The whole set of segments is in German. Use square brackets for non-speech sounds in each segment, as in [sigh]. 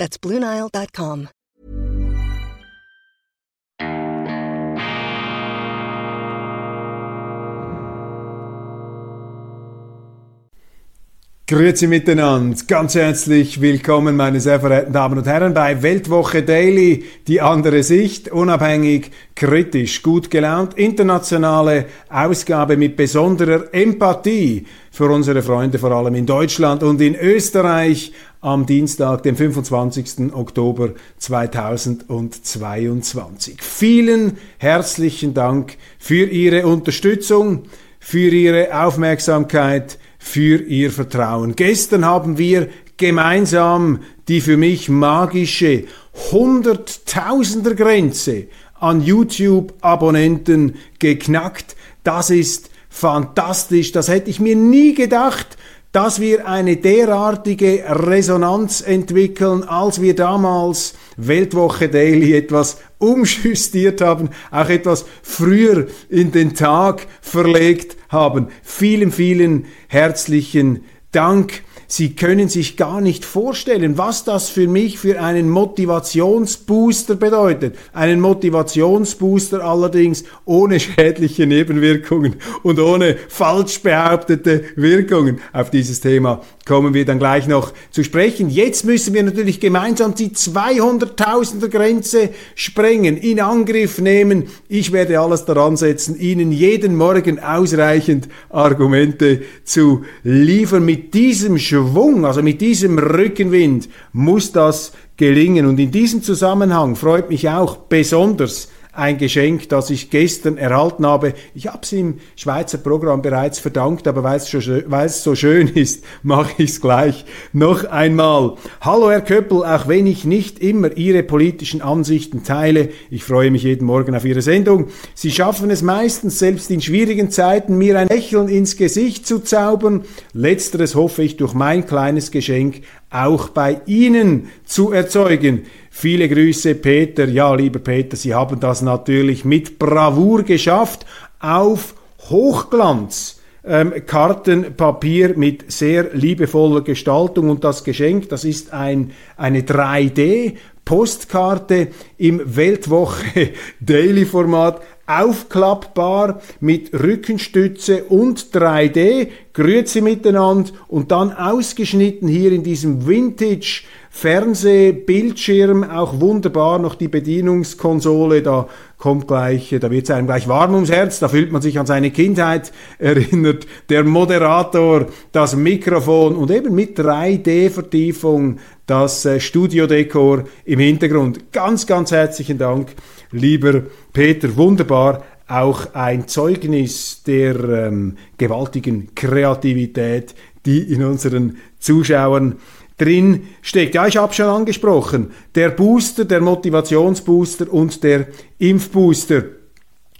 That's BlueNile.com. Grüezi miteinander, ganz herzlich willkommen, meine sehr verehrten Damen und Herren, bei Weltwoche Daily, die andere Sicht, unabhängig, kritisch, gut gelaunt, internationale Ausgabe mit besonderer Empathie für unsere Freunde, vor allem in Deutschland und in Österreich am Dienstag, dem 25. Oktober 2022. Vielen herzlichen Dank für Ihre Unterstützung, für Ihre Aufmerksamkeit, für Ihr Vertrauen. Gestern haben wir gemeinsam die für mich magische Hunderttausender Grenze an YouTube-Abonnenten geknackt. Das ist fantastisch. Das hätte ich mir nie gedacht, dass wir eine derartige Resonanz entwickeln, als wir damals Weltwoche Daily etwas umjustiert haben, auch etwas früher in den Tag verlegt haben. Vielen, vielen herzlichen Dank. Sie können sich gar nicht vorstellen, was das für mich für einen Motivationsbooster bedeutet. Einen Motivationsbooster allerdings ohne schädliche Nebenwirkungen und ohne falsch behauptete Wirkungen. Auf dieses Thema kommen wir dann gleich noch zu sprechen. Jetzt müssen wir natürlich gemeinsam die 200.000er Grenze sprengen, in Angriff nehmen. Ich werde alles daran setzen, Ihnen jeden Morgen ausreichend Argumente zu liefern mit diesem Schwung also mit diesem Rückenwind muss das gelingen. Und in diesem Zusammenhang freut mich auch besonders ein Geschenk, das ich gestern erhalten habe. Ich habe es im Schweizer Programm bereits verdankt, aber weil es, so schön [laughs] ist, mache ich es gleich noch einmal. Hallo Herr Köppel, auch wenn ich nicht immer Ihre politischen Ansichten teile, ich freue mich jeden Morgen auf Ihre Sendung. Sie schaffen es meistens, selbst in schwierigen Zeiten, mir ein Lächeln ins Gesicht zu zaubern. Letzteres hoffe ich durch mein kleines Geschenk auch bei Ihnen zu erzeugen. Viele Grüße, Peter. Ja, lieber Peter, Sie haben das natürlich mit Bravour geschafft auf Hochglanz. Ähm, Kartenpapier mit sehr liebevoller Gestaltung und das Geschenk, das ist ein, eine 3D Postkarte im Weltwoche [laughs] Daily Format aufklappbar mit Rückenstütze und 3D, Grüezi miteinander. Und dann ausgeschnitten hier in diesem Vintage Fernsehbildschirm, auch wunderbar noch die Bedienungskonsole, da kommt gleich, da wird es einem gleich warm ums Herz, da fühlt man sich an seine Kindheit [laughs] erinnert, der Moderator, das Mikrofon und eben mit 3D-Vertiefung das äh, Studiodekor im Hintergrund. Ganz, ganz herzlichen Dank, lieber Peter, wunderbar auch ein Zeugnis der ähm, gewaltigen Kreativität, die in unseren Zuschauern drin steckt. Ja, ich habe schon angesprochen, der Booster, der Motivationsbooster und der Impfbooster.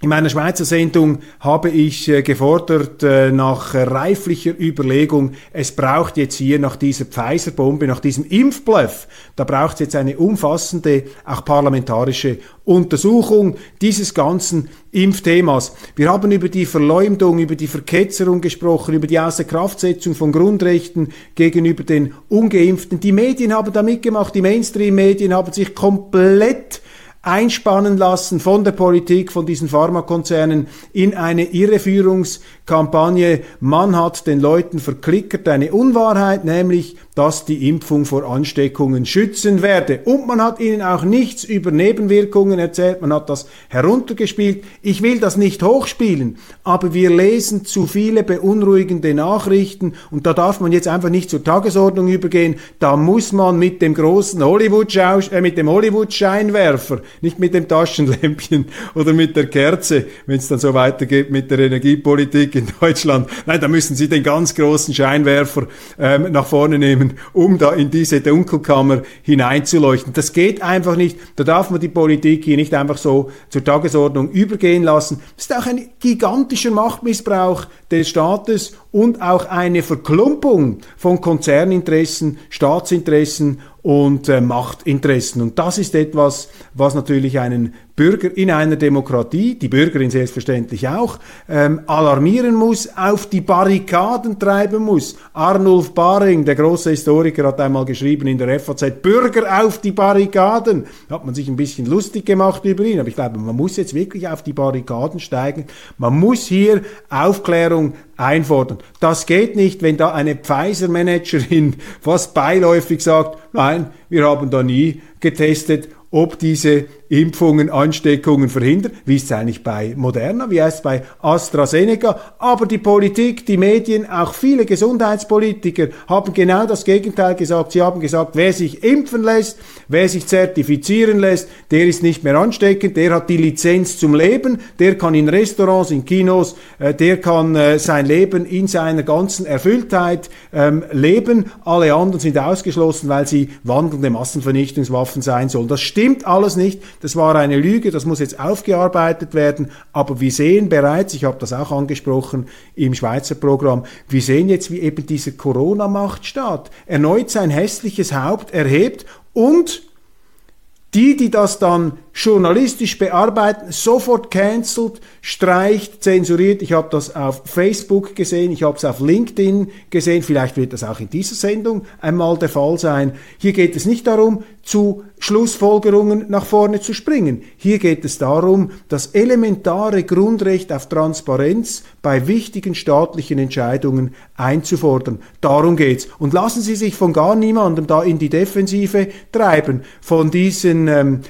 In meiner Schweizer Sendung habe ich äh, gefordert äh, nach reiflicher Überlegung, es braucht jetzt hier nach dieser Pfizer-Bombe, nach diesem Impfbluff, da braucht es jetzt eine umfassende, auch parlamentarische Untersuchung dieses ganzen Impfthemas. Wir haben über die Verleumdung, über die Verketzerung gesprochen, über die Außerkraftsetzung von Grundrechten gegenüber den Ungeimpften. Die Medien haben da mitgemacht, die Mainstream-Medien haben sich komplett einspannen lassen von der Politik, von diesen Pharmakonzernen in eine Irreführungskampagne. Man hat den Leuten verklickert eine Unwahrheit, nämlich dass die Impfung vor Ansteckungen schützen werde. Und man hat ihnen auch nichts über Nebenwirkungen erzählt, man hat das heruntergespielt. Ich will das nicht hochspielen, aber wir lesen zu viele beunruhigende Nachrichten und da darf man jetzt einfach nicht zur Tagesordnung übergehen. Da muss man mit dem großen Hollywood äh, mit dem Hollywood Scheinwerfer, nicht mit dem Taschenlämpchen [laughs] oder mit der Kerze, wenn es dann so weitergeht mit der Energiepolitik in Deutschland. Nein, da müssen Sie den ganz großen Scheinwerfer ähm, nach vorne nehmen um da in diese Dunkelkammer hineinzuleuchten. Das geht einfach nicht. Da darf man die Politik hier nicht einfach so zur Tagesordnung übergehen lassen. Das ist auch ein gigantischer Machtmissbrauch des Staates und auch eine Verklumpung von Konzerninteressen, Staatsinteressen und äh, Machtinteressen. Und das ist etwas, was natürlich einen Bürger in einer Demokratie, die Bürgerin selbstverständlich auch, ähm, alarmieren muss, auf die Barrikaden treiben muss. Arnulf Baring, der große Historiker, hat einmal geschrieben in der FAZ, Bürger auf die Barrikaden. Hat man sich ein bisschen lustig gemacht über ihn, aber ich glaube, man muss jetzt wirklich auf die Barrikaden steigen. Man muss hier Aufklärung einfordern. Das geht nicht, wenn da eine Pfizer-Managerin [laughs] fast beiläufig sagt, nein, wir haben da nie getestet, ob diese Impfungen, Ansteckungen verhindern. Wie ist es eigentlich bei Moderna? Wie heißt es bei AstraZeneca? Aber die Politik, die Medien, auch viele Gesundheitspolitiker haben genau das Gegenteil gesagt. Sie haben gesagt, wer sich impfen lässt, wer sich zertifizieren lässt, der ist nicht mehr ansteckend, der hat die Lizenz zum Leben, der kann in Restaurants, in Kinos, äh, der kann äh, sein Leben in seiner ganzen Erfülltheit ähm, leben. Alle anderen sind ausgeschlossen, weil sie wandelnde Massenvernichtungswaffen sein sollen. Das stimmt alles nicht. Das war eine Lüge, das muss jetzt aufgearbeitet werden. Aber wir sehen bereits, ich habe das auch angesprochen im Schweizer Programm, wir sehen jetzt, wie eben dieser Corona-Machtstaat erneut sein hässliches Haupt erhebt und die, die das dann journalistisch bearbeiten, sofort cancelt, streicht, zensuriert. Ich habe das auf Facebook gesehen, ich habe es auf LinkedIn gesehen, vielleicht wird das auch in dieser Sendung einmal der Fall sein. Hier geht es nicht darum, zu Schlussfolgerungen nach vorne zu springen. Hier geht es darum, das elementare Grundrecht auf Transparenz bei wichtigen staatlichen Entscheidungen einzufordern. Darum geht's. Und lassen Sie sich von gar niemandem da in die Defensive treiben, von diesen ähm,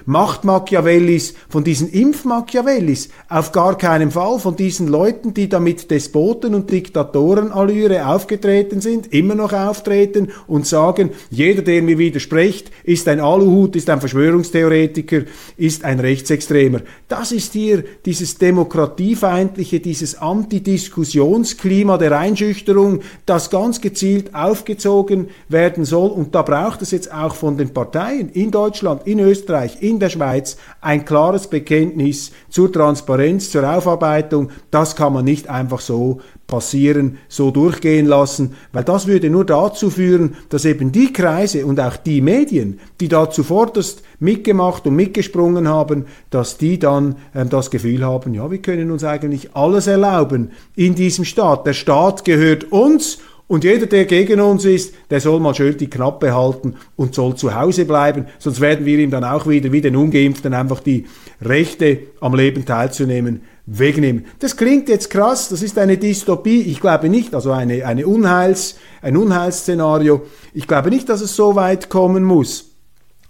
Machtmachiavellis, von diesen Impfmachiavellis, auf gar keinen Fall von diesen Leuten, die da mit Despoten und Diktatorenallüre aufgetreten sind, immer noch auftreten und sagen, jeder, der mir widerspricht, ist ein Aluhut, ist ein Verschwörungstheoretiker, ist ein Rechtsextremer. Das ist hier dieses demokratiefeindliche, dieses Antidiskussionsklima der Einschüchterung, das ganz gezielt aufgezogen werden soll. Und da braucht es jetzt auch von den Parteien in Deutschland, in Österreich, in der Schweiz ein klares Bekenntnis zur Transparenz, zur Aufarbeitung. Das kann man nicht einfach so passieren, so durchgehen lassen, weil das würde nur dazu führen, dass eben die Kreise und auch die Medien, die da zuvorderst mitgemacht und mitgesprungen haben, dass die dann äh, das Gefühl haben, ja, wir können uns eigentlich alles erlauben in diesem Staat. Der Staat gehört uns und jeder, der gegen uns ist, der soll mal schön die Knappe halten und soll zu Hause bleiben, sonst werden wir ihm dann auch wieder, wie den Ungeimpften, einfach die Rechte am Leben teilzunehmen wegnehmen. Das klingt jetzt krass, das ist eine Dystopie. Ich glaube nicht, also eine, eine Unheils, ein Unheilsszenario. Ich glaube nicht, dass es so weit kommen muss.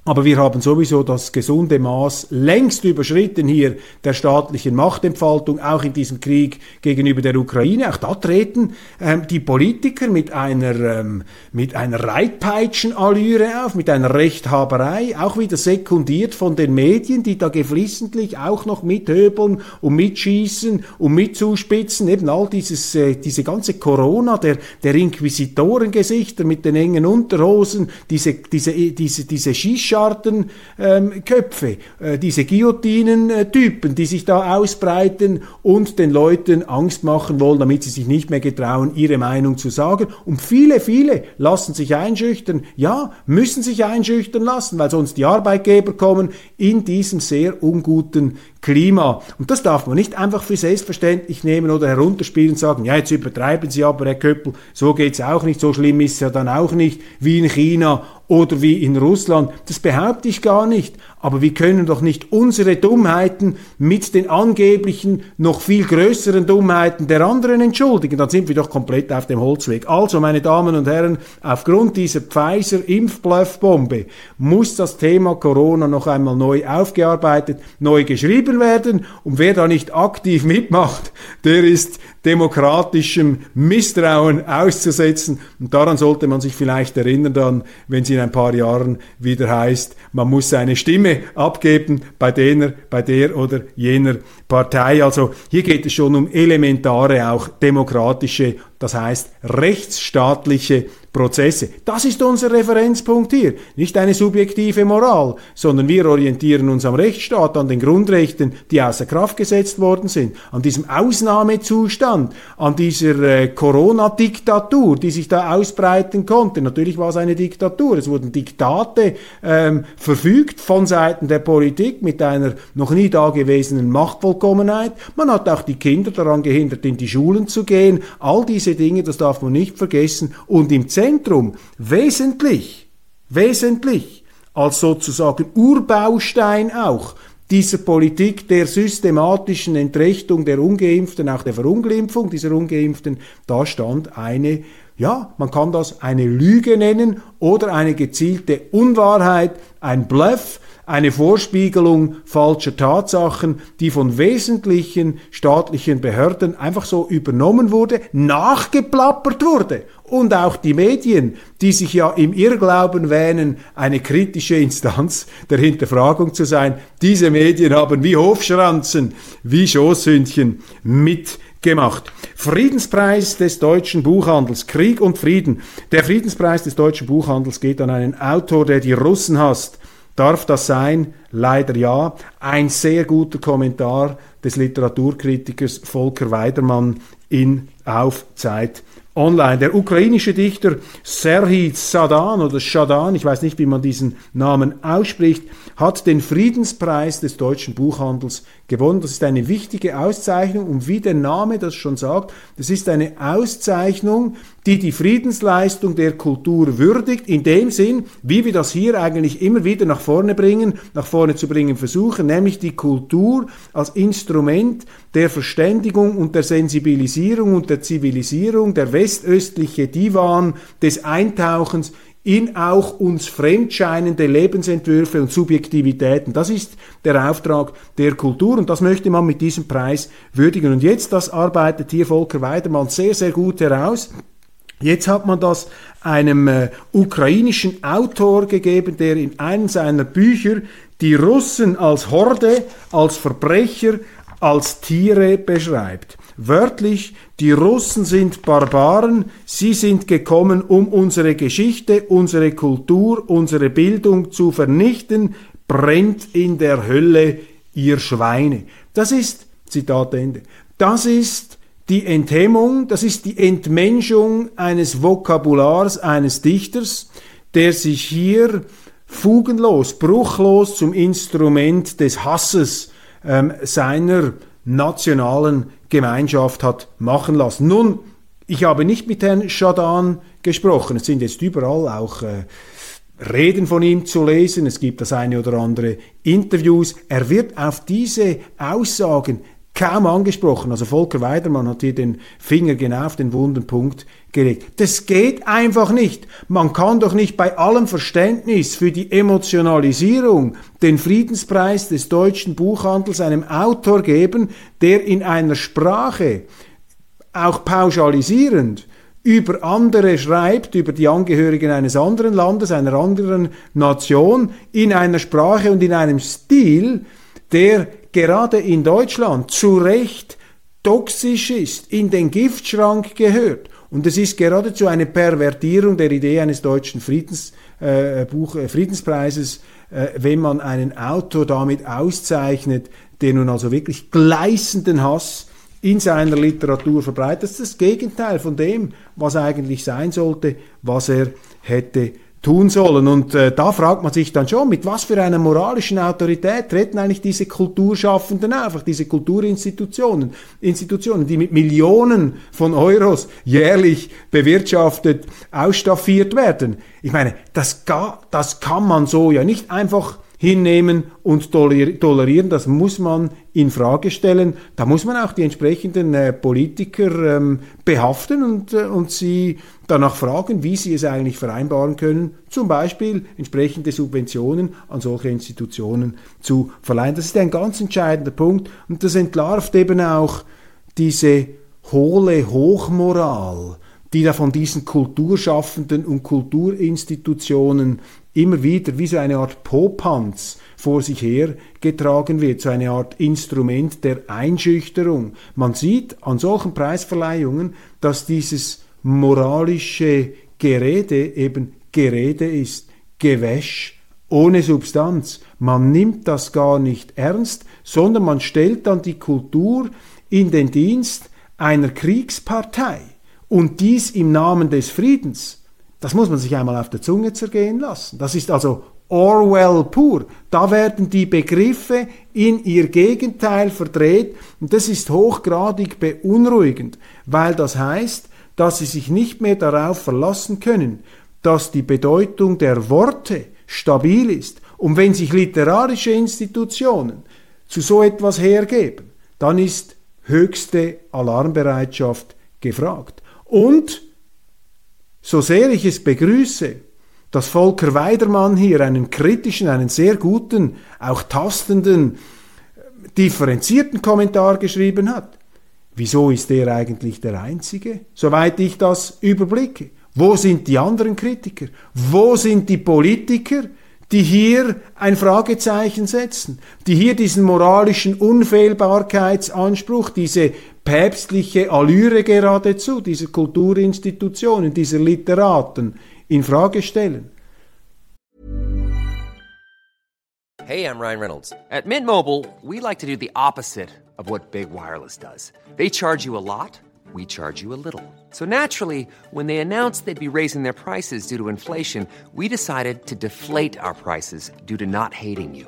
Aber wir haben sowieso das gesunde Maß längst überschritten hier der staatlichen Machtentfaltung, auch in diesem Krieg gegenüber der Ukraine. Auch da treten ähm, die Politiker mit einer, ähm, mit einer Reitpeitschenallüre auf, mit einer Rechthaberei, auch wieder sekundiert von den Medien, die da geflissentlich auch noch mithöbeln und mitschießen und mitzuspitzen. Eben all dieses, äh, diese ganze Corona der, der Inquisitorengesichter mit den engen Unterhosen, diese, diese, diese, diese Shisha Schallschartenköpfe, ähm, äh, diese Guillotinen-Typen, die sich da ausbreiten und den Leuten Angst machen wollen, damit sie sich nicht mehr getrauen, ihre Meinung zu sagen. Und viele, viele lassen sich einschüchtern, ja, müssen sich einschüchtern lassen, weil sonst die Arbeitgeber kommen in diesem sehr unguten Klima. Und das darf man nicht einfach für selbstverständlich nehmen oder herunterspielen und sagen, ja, jetzt übertreiben Sie aber, Herr Köppel, so geht's auch nicht, so schlimm ist es ja dann auch nicht wie in China oder wie in Russland. Das behaupte ich gar nicht. Aber wir können doch nicht unsere Dummheiten mit den angeblichen noch viel größeren Dummheiten der anderen entschuldigen. Dann sind wir doch komplett auf dem Holzweg. Also, meine Damen und Herren, aufgrund dieser Pfizer-Impfbluffbombe muss das Thema Corona noch einmal neu aufgearbeitet, neu geschrieben werden. Und wer da nicht aktiv mitmacht, der ist demokratischem Misstrauen auszusetzen. Und daran sollte man sich vielleicht erinnern dann, wenn es in ein paar Jahren wieder heißt, man muss seine Stimme abgeben bei der, bei der oder jener Partei. Also hier geht es schon um elementare, auch demokratische, das heißt rechtsstaatliche Prozesse. Das ist unser Referenzpunkt hier. Nicht eine subjektive Moral, sondern wir orientieren uns am Rechtsstaat, an den Grundrechten, die außer Kraft gesetzt worden sind, an diesem Ausnahmezustand, an dieser äh, Corona-Diktatur, die sich da ausbreiten konnte. Natürlich war es eine Diktatur. Es wurden Diktate ähm, verfügt von Seiten der Politik mit einer noch nie dagewesenen Machtvollkommenheit. Man hat auch die Kinder daran gehindert, in die Schulen zu gehen. All diese Dinge, das darf man nicht vergessen. Und im Zentrum wesentlich, wesentlich als sozusagen Urbaustein auch dieser Politik der systematischen Entrechtung der Ungeimpften, auch der Verunglimpfung dieser Ungeimpften, da stand eine, ja, man kann das eine Lüge nennen oder eine gezielte Unwahrheit, ein Bluff, eine Vorspiegelung falscher Tatsachen, die von wesentlichen staatlichen Behörden einfach so übernommen wurde, nachgeplappert wurde. Und auch die Medien, die sich ja im Irrglauben wähnen, eine kritische Instanz der Hinterfragung zu sein, diese Medien haben wie Hofschranzen, wie Schoßhündchen mitgemacht. Friedenspreis des deutschen Buchhandels, Krieg und Frieden. Der Friedenspreis des deutschen Buchhandels geht an einen Autor, der die Russen hasst, Darf das sein? Leider ja. Ein sehr guter Kommentar des Literaturkritikers Volker Weidermann in Auf Zeit online. Der ukrainische Dichter Serhii Sadan oder Shadan, ich weiß nicht, wie man diesen Namen ausspricht, hat den Friedenspreis des deutschen Buchhandels gewonnen. Das ist eine wichtige Auszeichnung und wie der Name das schon sagt, das ist eine Auszeichnung, die die Friedensleistung der Kultur würdigt, in dem Sinn, wie wir das hier eigentlich immer wieder nach vorne bringen, nach vorne zu bringen versuchen, nämlich die Kultur als Instrument der Verständigung und der Sensibilisierung und der Zivilisierung, der westöstliche Divan des Eintauchens in auch uns fremdscheinende Lebensentwürfe und Subjektivitäten. Das ist der Auftrag der Kultur und das möchte man mit diesem Preis würdigen. Und jetzt, das arbeitet hier Volker Weidermann sehr, sehr gut heraus. Jetzt hat man das einem äh, ukrainischen Autor gegeben, der in einem seiner Bücher die Russen als Horde, als Verbrecher, als Tiere beschreibt. Wörtlich, die Russen sind Barbaren, sie sind gekommen, um unsere Geschichte, unsere Kultur, unsere Bildung zu vernichten, brennt in der Hölle ihr Schweine. Das ist, Zitat Ende, das ist die Enthemmung, das ist die Entmenschung eines Vokabulars eines Dichters, der sich hier fugenlos, bruchlos zum Instrument des Hasses ähm, seiner nationalen Gemeinschaft hat machen lassen. Nun, ich habe nicht mit Herrn Schadan gesprochen. Es sind jetzt überall auch äh, Reden von ihm zu lesen. Es gibt das eine oder andere Interviews. Er wird auf diese Aussagen kaum angesprochen. Also Volker Weidermann hat hier den Finger genau auf den wunden Punkt gelegt. Das geht einfach nicht. Man kann doch nicht bei allem Verständnis für die Emotionalisierung den Friedenspreis des deutschen Buchhandels einem Autor geben, der in einer Sprache auch pauschalisierend über andere schreibt, über die Angehörigen eines anderen Landes, einer anderen Nation, in einer Sprache und in einem Stil, der gerade in Deutschland zu Recht toxisch ist, in den Giftschrank gehört. Und es ist geradezu eine Pervertierung der Idee eines deutschen Friedens, äh, Buch, äh, Friedenspreises, äh, wenn man einen Autor damit auszeichnet, der nun also wirklich gleißenden Hass in seiner Literatur verbreitet. Das ist das Gegenteil von dem, was eigentlich sein sollte, was er hätte tun sollen. Und äh, da fragt man sich dann schon, mit was für einer moralischen Autorität treten eigentlich diese Kulturschaffenden auf, diese Kulturinstitutionen, Institutionen, die mit Millionen von Euros jährlich bewirtschaftet, ausstaffiert werden. Ich meine, das, das kann man so ja nicht einfach hinnehmen und tolerieren. Das muss man in Frage stellen. Da muss man auch die entsprechenden äh, Politiker ähm, behaften und, äh, und sie danach fragen, wie sie es eigentlich vereinbaren können, zum Beispiel entsprechende Subventionen an solche Institutionen zu verleihen. Das ist ein ganz entscheidender Punkt und das entlarvt eben auch diese hohle Hochmoral, die da von diesen Kulturschaffenden und Kulturinstitutionen immer wieder wie so eine Art Popanz vor sich her getragen wird, so eine Art Instrument der Einschüchterung. Man sieht an solchen Preisverleihungen, dass dieses moralische Gerede eben Gerede ist, Gewäsch ohne Substanz. Man nimmt das gar nicht ernst, sondern man stellt dann die Kultur in den Dienst einer Kriegspartei und dies im Namen des Friedens. Das muss man sich einmal auf der Zunge zergehen lassen. Das ist also Orwell pur. Da werden die Begriffe in ihr Gegenteil verdreht und das ist hochgradig beunruhigend, weil das heißt, dass sie sich nicht mehr darauf verlassen können, dass die Bedeutung der Worte stabil ist. Und wenn sich literarische Institutionen zu so etwas hergeben, dann ist höchste Alarmbereitschaft gefragt. Und, so sehr ich es begrüße, dass Volker Weidermann hier einen kritischen, einen sehr guten, auch tastenden, differenzierten Kommentar geschrieben hat. Wieso ist er eigentlich der Einzige, soweit ich das überblicke? Wo sind die anderen Kritiker? Wo sind die Politiker, die hier ein Fragezeichen setzen, die hier diesen moralischen Unfehlbarkeitsanspruch, diese päpstliche Allüre geradezu, dieser Kulturinstitutionen, dieser Literaten in Frage stellen. Hey, I'm Ryan Reynolds. At Mint Mobile, we like to do the opposite of what Big Wireless does. They charge you a lot, we charge you a little. So naturally, when they announced they'd be raising their prices due to inflation, we decided to deflate our prices due to not hating you.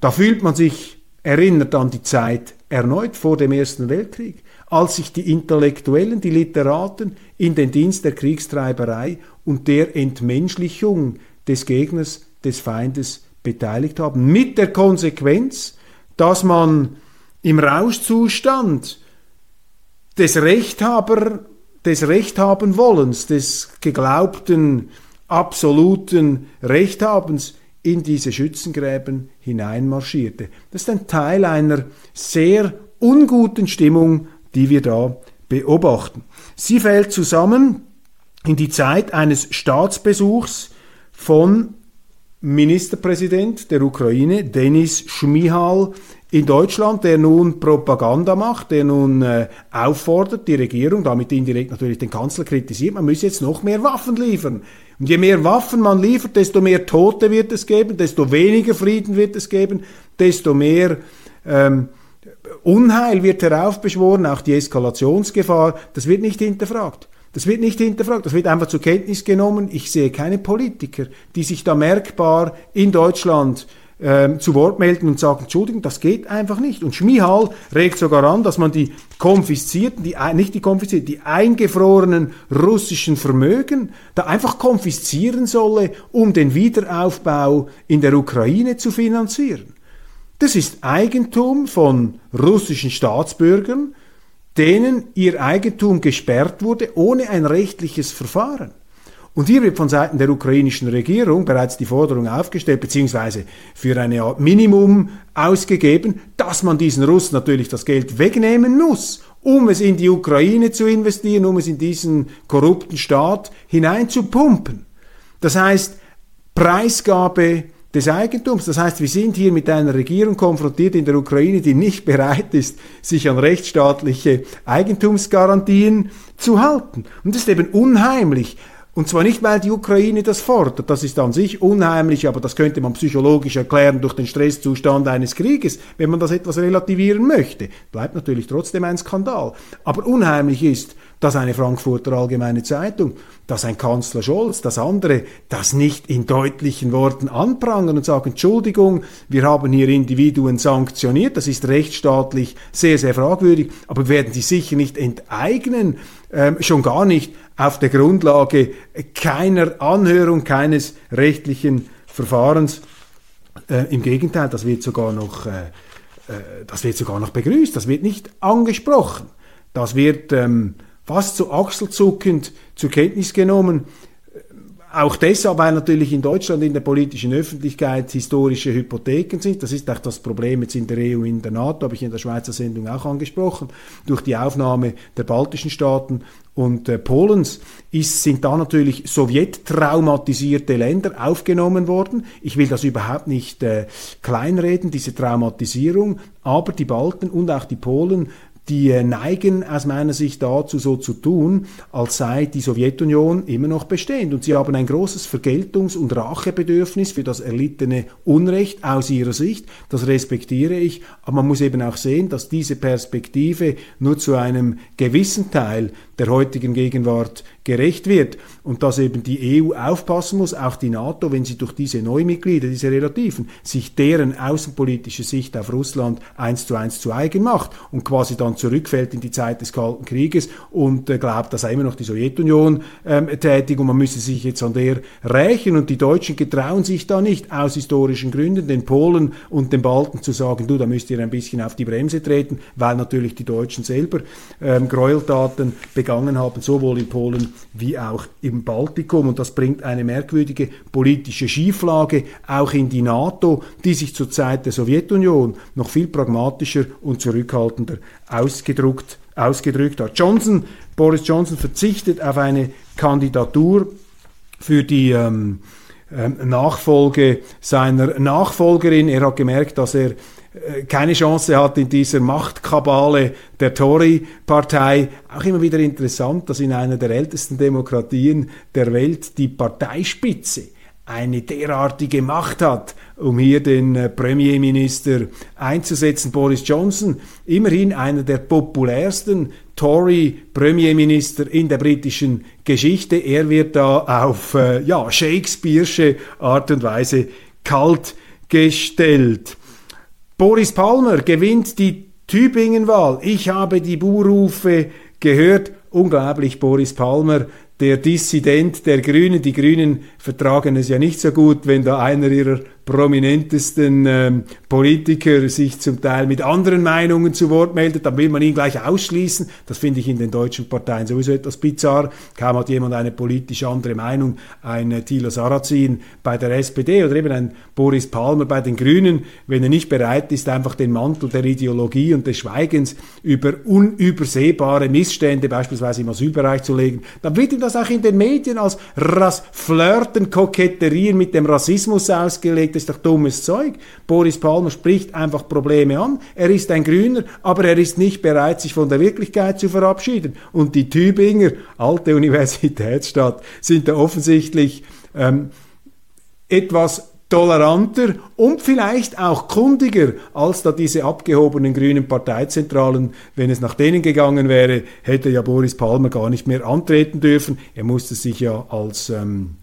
Da fühlt man sich erinnert an die Zeit erneut vor dem Ersten Weltkrieg, als sich die Intellektuellen, die Literaten in den Dienst der Kriegstreiberei und der Entmenschlichung des Gegners, des Feindes beteiligt haben. Mit der Konsequenz, dass man im Rauschzustand des Rechthaber, des Rechthabenwollens, des geglaubten absoluten Rechthabens in diese Schützengräben hineinmarschierte. Das ist ein Teil einer sehr unguten Stimmung, die wir da beobachten. Sie fällt zusammen in die Zeit eines Staatsbesuchs von Ministerpräsident der Ukraine, Denis Schmihal, in Deutschland, der nun Propaganda macht, der nun äh, auffordert, die Regierung, damit indirekt natürlich den Kanzler kritisiert, man müsse jetzt noch mehr Waffen liefern. Und je mehr Waffen man liefert, desto mehr Tote wird es geben, desto weniger Frieden wird es geben, desto mehr ähm, Unheil wird heraufbeschworen, auch die Eskalationsgefahr, das wird nicht hinterfragt. Das wird nicht hinterfragt, das wird einfach zur Kenntnis genommen. Ich sehe keine Politiker, die sich da merkbar in Deutschland ähm, zu Wort melden und sagen, Entschuldigung, das geht einfach nicht. Und Schmihal regt sogar an, dass man die konfiszierten, die, nicht die konfiszierten, die eingefrorenen russischen Vermögen da einfach konfiszieren solle, um den Wiederaufbau in der Ukraine zu finanzieren. Das ist Eigentum von russischen Staatsbürgern, denen ihr Eigentum gesperrt wurde ohne ein rechtliches Verfahren. Und hier wird von Seiten der ukrainischen Regierung bereits die Forderung aufgestellt, beziehungsweise für eine Art Minimum ausgegeben, dass man diesen Russen natürlich das Geld wegnehmen muss, um es in die Ukraine zu investieren, um es in diesen korrupten Staat hineinzupumpen. Das heißt, Preisgabe des Eigentums. Das heißt, wir sind hier mit einer Regierung konfrontiert in der Ukraine, die nicht bereit ist, sich an rechtsstaatliche Eigentumsgarantien zu halten. Und das ist eben unheimlich. Und zwar nicht, weil die Ukraine das fordert, das ist an sich unheimlich, aber das könnte man psychologisch erklären durch den Stresszustand eines Krieges, wenn man das etwas relativieren möchte. Bleibt natürlich trotzdem ein Skandal. Aber unheimlich ist, das eine Frankfurter Allgemeine Zeitung, dass ein Kanzler Scholz, das andere, das nicht in deutlichen Worten anprangern und sagen, Entschuldigung, wir haben hier Individuen sanktioniert, das ist rechtsstaatlich sehr, sehr fragwürdig, aber werden sie sicher nicht enteignen, ähm, schon gar nicht auf der Grundlage keiner Anhörung, keines rechtlichen Verfahrens. Äh, Im Gegenteil, das wird sogar noch, äh, äh, das wird sogar noch begrüßt, das wird nicht angesprochen. Das wird ähm, fast so achselzuckend zur Kenntnis genommen. Auch deshalb, weil natürlich in Deutschland in der politischen Öffentlichkeit historische Hypotheken sind. Das ist auch das Problem jetzt in der EU, in der NATO, habe ich in der Schweizer Sendung auch angesprochen. Durch die Aufnahme der baltischen Staaten und äh, Polens ist, sind da natürlich sowjettraumatisierte Länder aufgenommen worden. Ich will das überhaupt nicht äh, kleinreden, diese Traumatisierung, aber die Balten und auch die Polen die äh, neigen aus meiner Sicht dazu, so zu tun, als sei die Sowjetunion immer noch bestehend. Und sie haben ein großes Vergeltungs- und Rachebedürfnis für das erlittene Unrecht aus ihrer Sicht. Das respektiere ich. Aber man muss eben auch sehen, dass diese Perspektive nur zu einem gewissen Teil der heutigen Gegenwart gerecht wird und dass eben die EU aufpassen muss, auch die NATO, wenn sie durch diese Neumitglieder, diese Relativen, sich deren außenpolitische Sicht auf Russland eins zu eins zu eigen macht und quasi dann zurückfällt in die Zeit des Kalten Krieges und äh, glaubt, dass sei immer noch die Sowjetunion ähm, tätig und man müsse sich jetzt an der rächen und die Deutschen getrauen sich da nicht aus historischen Gründen, den Polen und den Balten zu sagen, du, da müsst ihr ein bisschen auf die Bremse treten, weil natürlich die Deutschen selber ähm, Gräueltaten begangen haben, sowohl in Polen wie auch im Baltikum. Und das bringt eine merkwürdige politische Schieflage auch in die NATO, die sich zur Zeit der Sowjetunion noch viel pragmatischer und zurückhaltender ausgedrückt, ausgedrückt hat. Johnson, Boris Johnson verzichtet auf eine Kandidatur für die ähm, ähm Nachfolge seiner Nachfolgerin. Er hat gemerkt, dass er keine Chance hat in dieser Machtkabale der Tory-Partei. Auch immer wieder interessant, dass in einer der ältesten Demokratien der Welt die Parteispitze eine derartige Macht hat, um hier den äh, Premierminister einzusetzen. Boris Johnson, immerhin einer der populärsten Tory-Premierminister in der britischen Geschichte. Er wird da auf äh, ja, Shakespeare'sche Art und Weise kalt gestellt. Boris Palmer gewinnt die Tübingen-Wahl. Ich habe die Buhrufe gehört. Unglaublich, Boris Palmer, der Dissident der Grünen. Die Grünen vertragen es ja nicht so gut, wenn da einer ihrer prominentesten ähm, Politiker sich zum Teil mit anderen Meinungen zu Wort meldet, dann will man ihn gleich ausschließen. Das finde ich in den deutschen Parteien sowieso etwas bizarr. Kaum hat jemand eine politisch andere Meinung, ein äh, Thilo Sarrazin bei der SPD oder eben ein Boris Palmer bei den Grünen, wenn er nicht bereit ist, einfach den Mantel der Ideologie und des Schweigens über unübersehbare Missstände beispielsweise im Asylbereich zu legen, dann wird ihm das auch in den Medien als Ras Flirten, Koketterien mit dem Rassismus ausgelegt das ist doch dummes Zeug. Boris Palmer spricht einfach Probleme an. Er ist ein Grüner, aber er ist nicht bereit, sich von der Wirklichkeit zu verabschieden. Und die Tübinger, alte Universitätsstadt, sind da offensichtlich ähm, etwas toleranter und vielleicht auch kundiger als da diese abgehobenen grünen Parteizentralen. Wenn es nach denen gegangen wäre, hätte ja Boris Palmer gar nicht mehr antreten dürfen. Er musste sich ja als ähm,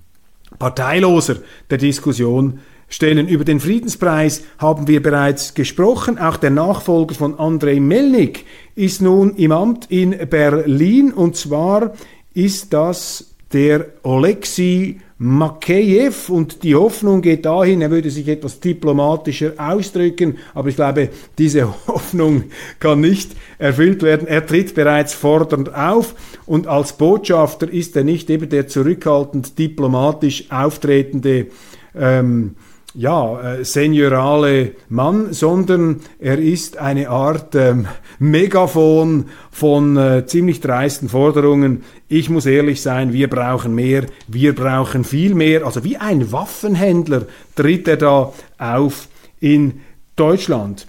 Parteiloser der Diskussion stellen. Über den Friedenspreis haben wir bereits gesprochen. Auch der Nachfolger von Andrei Melnik ist nun im Amt in Berlin und zwar ist das der Oleksiy Makeyev und die Hoffnung geht dahin, er würde sich etwas diplomatischer ausdrücken, aber ich glaube, diese [laughs] Hoffnung kann nicht erfüllt werden. Er tritt bereits fordernd auf und als Botschafter ist er nicht eben der zurückhaltend diplomatisch auftretende ähm, ja, äh, seniorale Mann, sondern er ist eine Art ähm, Megafon von äh, ziemlich dreisten Forderungen. Ich muss ehrlich sein, wir brauchen mehr, wir brauchen viel mehr. Also wie ein Waffenhändler tritt er da auf in Deutschland.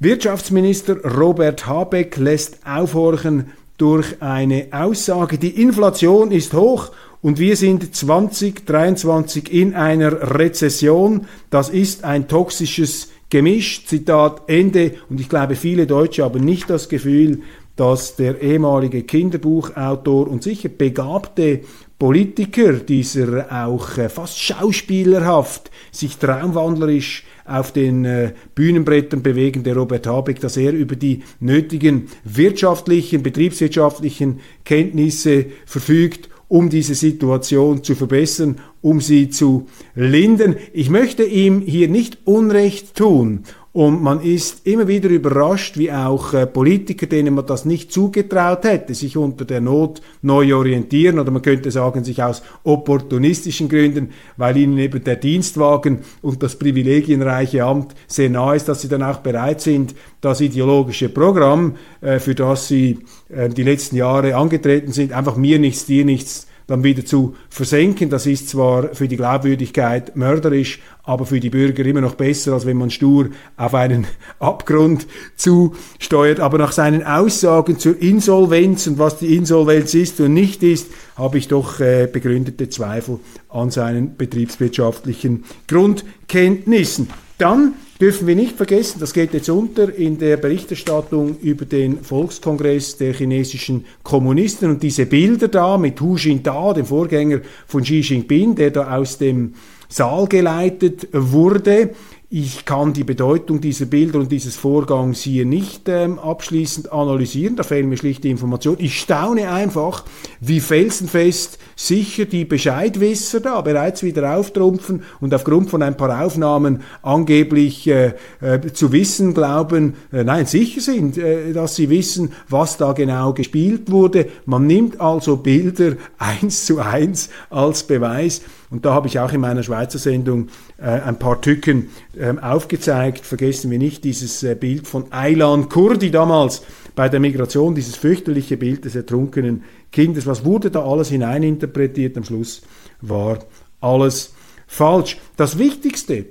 Wirtschaftsminister Robert Habeck lässt aufhorchen durch eine Aussage, die Inflation ist hoch und wir sind 2023 in einer Rezession. Das ist ein toxisches Gemisch. Zitat Ende. Und ich glaube, viele Deutsche haben nicht das Gefühl, dass der ehemalige Kinderbuchautor und sicher begabte Politiker, dieser auch äh, fast schauspielerhaft, sich traumwandlerisch auf den äh, Bühnenbrettern bewegen, der Robert Habeck, dass er über die nötigen wirtschaftlichen, betriebswirtschaftlichen Kenntnisse verfügt, um diese Situation zu verbessern, um sie zu lindern. Ich möchte ihm hier nicht Unrecht tun und man ist immer wieder überrascht, wie auch äh, Politiker, denen man das nicht zugetraut hätte, sich unter der Not neu orientieren oder man könnte sagen, sich aus opportunistischen Gründen, weil ihnen eben der Dienstwagen und das privilegienreiche Amt sehr nahe ist, dass sie dann auch bereit sind, das ideologische Programm, äh, für das sie äh, die letzten Jahre angetreten sind, einfach mir nichts, dir nichts dann wieder zu versenken. Das ist zwar für die Glaubwürdigkeit mörderisch, aber für die Bürger immer noch besser, als wenn man stur auf einen [laughs] Abgrund zusteuert. Aber nach seinen Aussagen zur Insolvenz und was die Insolvenz ist und nicht ist, habe ich doch äh, begründete Zweifel an seinen betriebswirtschaftlichen Grundkenntnissen. Dann dürfen wir nicht vergessen, das geht jetzt unter in der Berichterstattung über den Volkskongress der chinesischen Kommunisten und diese Bilder da mit Hu Jintao, dem Vorgänger von Xi Jinping, der da aus dem Saal geleitet wurde. Ich kann die Bedeutung dieser Bilder und dieses Vorgangs hier nicht ähm, abschließend analysieren, da fehlen mir schlicht die Informationen. Ich staune einfach, wie felsenfest sicher die Bescheidwisser da bereits wieder auftrumpfen und aufgrund von ein paar Aufnahmen angeblich äh, äh, zu wissen glauben, äh, nein, sicher sind, äh, dass sie wissen, was da genau gespielt wurde. Man nimmt also Bilder [laughs] eins zu eins als Beweis. Und da habe ich auch in meiner Schweizer Sendung äh, ein paar Tücken äh, aufgezeigt. Vergessen wir nicht dieses äh, Bild von Aylan Kurdi damals bei der Migration, dieses fürchterliche Bild des ertrunkenen Kindes. Was wurde da alles hineininterpretiert? Am Schluss war alles falsch. Das Wichtigste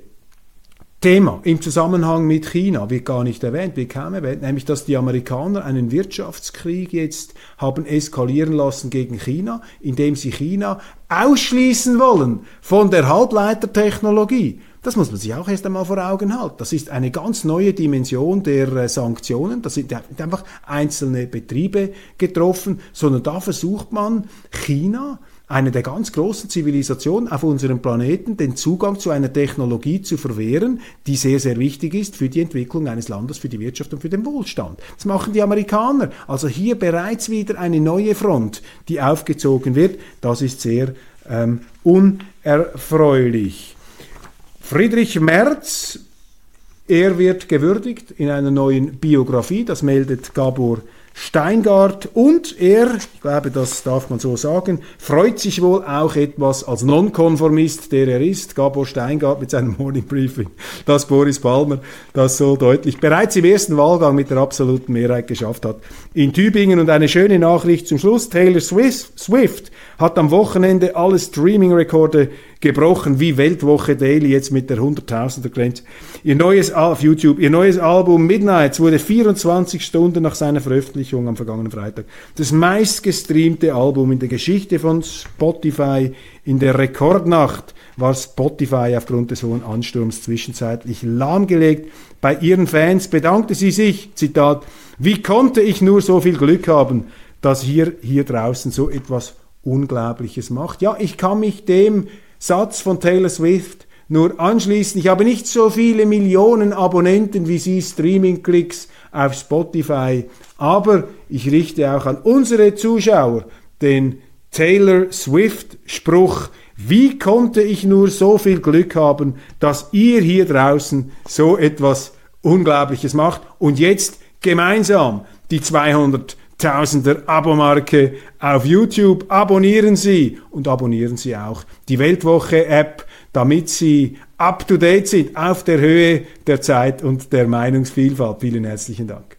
Thema im Zusammenhang mit China wird gar nicht erwähnt, wird kaum erwähnt, nämlich dass die Amerikaner einen Wirtschaftskrieg jetzt haben eskalieren lassen gegen China, indem sie China ausschließen wollen von der Halbleitertechnologie. Das muss man sich auch erst einmal vor Augen halten. Das ist eine ganz neue Dimension der äh, Sanktionen. Da sind einfach einzelne Betriebe getroffen, sondern da versucht man China eine der ganz großen Zivilisationen auf unserem Planeten den Zugang zu einer Technologie zu verwehren, die sehr, sehr wichtig ist für die Entwicklung eines Landes, für die Wirtschaft und für den Wohlstand. Das machen die Amerikaner. Also hier bereits wieder eine neue Front, die aufgezogen wird. Das ist sehr ähm, unerfreulich. Friedrich Merz, er wird gewürdigt in einer neuen Biografie, das meldet Gabor Steingart. Und er, ich glaube, das darf man so sagen, freut sich wohl auch etwas als Nonkonformist, der er ist, Gabor Steingart mit seinem Morning Briefing, dass Boris Palmer das so deutlich bereits im ersten Wahlgang mit der absoluten Mehrheit geschafft hat. In Tübingen. Und eine schöne Nachricht zum Schluss, Taylor Swift hat am Wochenende alle Streaming-Rekorde gebrochen, wie Weltwoche Daily jetzt mit der 100.000er Grenze. Ihr neues auf YouTube, ihr neues Album Midnights wurde 24 Stunden nach seiner Veröffentlichung am vergangenen Freitag das meistgestreamte Album in der Geschichte von Spotify. In der Rekordnacht war Spotify aufgrund des hohen Ansturms zwischenzeitlich lahmgelegt. Bei ihren Fans bedankte sie sich, Zitat, wie konnte ich nur so viel Glück haben, dass hier, hier draußen so etwas Unglaubliches macht. Ja, ich kann mich dem Satz von Taylor Swift nur anschließen. Ich habe nicht so viele Millionen Abonnenten wie Sie Streaming-Klicks auf Spotify, aber ich richte auch an unsere Zuschauer den Taylor Swift-Spruch, wie konnte ich nur so viel Glück haben, dass ihr hier draußen so etwas Unglaubliches macht und jetzt gemeinsam die 200 Tausender Abomarke auf YouTube. Abonnieren Sie und abonnieren Sie auch die Weltwoche-App, damit Sie up-to-date sind auf der Höhe der Zeit und der Meinungsvielfalt. Vielen herzlichen Dank.